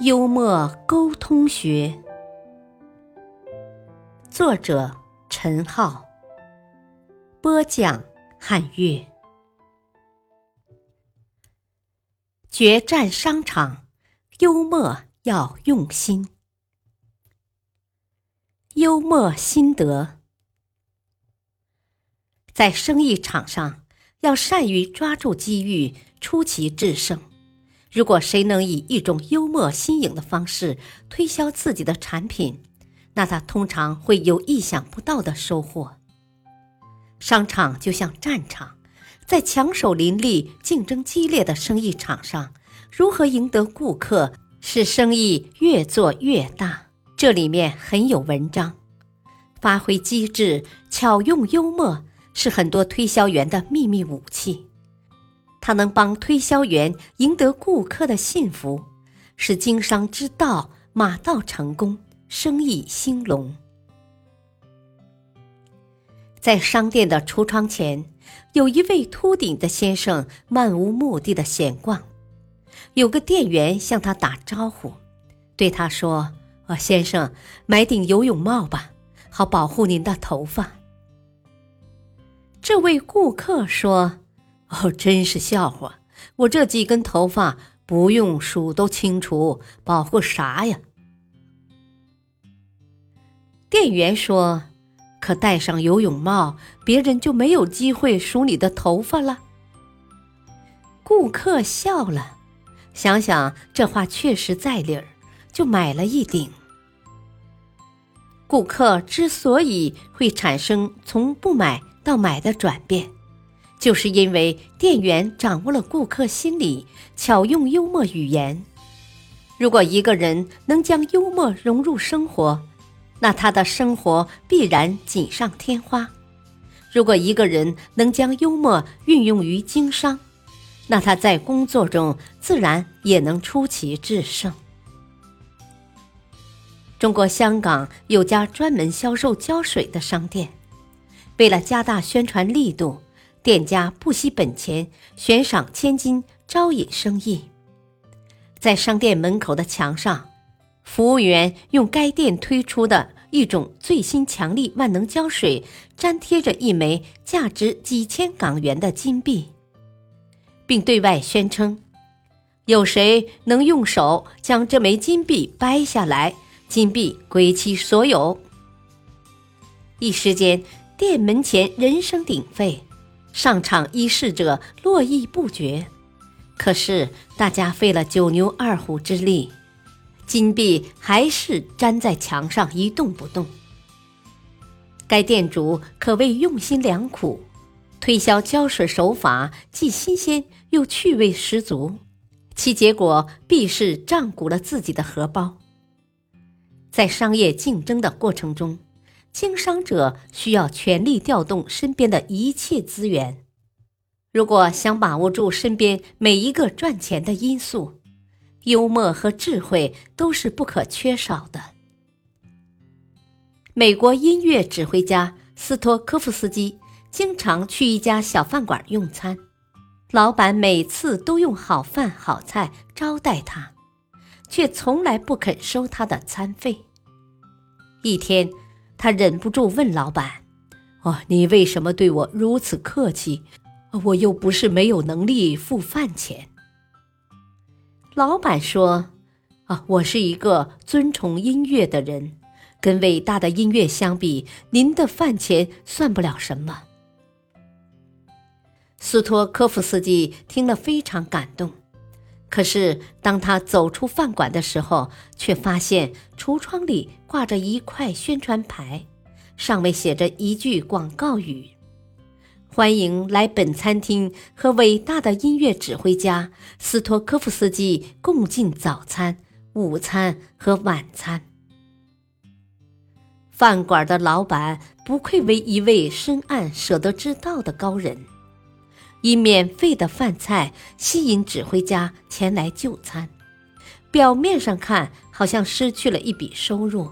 幽默沟通学，作者。陈浩播讲，汉乐。决战商场，幽默要用心。幽默心得，在生意场上要善于抓住机遇，出奇制胜。如果谁能以一种幽默新颖的方式推销自己的产品，那他通常会有意想不到的收获。商场就像战场，在强手林立、竞争激烈的生意场上，如何赢得顾客，使生意越做越大？这里面很有文章。发挥机智，巧用幽默，是很多推销员的秘密武器。它能帮推销员赢得顾客的信服，使经商之道马到成功。生意兴隆，在商店的橱窗前，有一位秃顶的先生漫无目的的闲逛。有个店员向他打招呼，对他说：“啊，先生，买顶游泳帽吧，好保护您的头发。”这位顾客说：“哦，真是笑话，我这几根头发不用数都清楚，保护啥呀？”店员说：“可戴上游泳帽，别人就没有机会数你的头发了。”顾客笑了，想想这话确实在理儿，就买了一顶。顾客之所以会产生从不买到买的转变，就是因为店员掌握了顾客心理，巧用幽默语言。如果一个人能将幽默融入生活，那他的生活必然锦上添花。如果一个人能将幽默运用于经商，那他在工作中自然也能出奇制胜。中国香港有家专门销售胶水的商店，为了加大宣传力度，店家不惜本钱悬赏千金招引生意，在商店门口的墙上。服务员用该店推出的一种最新强力万能胶水粘贴着一枚价值几千港元的金币，并对外宣称：“有谁能用手将这枚金币掰下来，金币归其所有。”一时间，店门前人声鼎沸，上场一试者络绎不绝。可是，大家费了九牛二虎之力。金币还是粘在墙上一动不动。该店主可谓用心良苦，推销胶水手法既新鲜又趣味十足，其结果必是胀鼓了自己的荷包。在商业竞争的过程中，经商者需要全力调动身边的一切资源，如果想把握住身边每一个赚钱的因素。幽默和智慧都是不可缺少的。美国音乐指挥家斯托科夫斯基经常去一家小饭馆用餐，老板每次都用好饭好菜招待他，却从来不肯收他的餐费。一天，他忍不住问老板：“哦，你为什么对我如此客气？我又不是没有能力付饭钱。”老板说：“啊，我是一个尊崇音乐的人，跟伟大的音乐相比，您的饭钱算不了什么。”斯托科夫斯基听了非常感动，可是当他走出饭馆的时候，却发现橱窗里挂着一块宣传牌，上面写着一句广告语。欢迎来本餐厅和伟大的音乐指挥家斯托科夫斯基共进早餐、午餐和晚餐。饭馆的老板不愧为一位深谙舍得之道的高人，以免费的饭菜吸引指挥家前来就餐。表面上看，好像失去了一笔收入，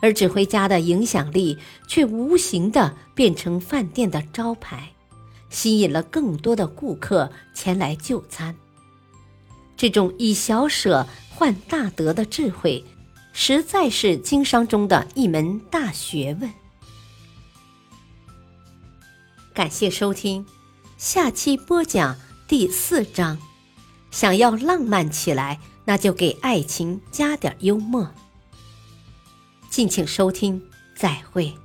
而指挥家的影响力却无形的变成饭店的招牌，吸引了更多的顾客前来就餐。这种以小舍换大得的智慧，实在是经商中的一门大学问。感谢收听，下期播讲第四章。想要浪漫起来。那就给爱情加点幽默。敬请收听，再会。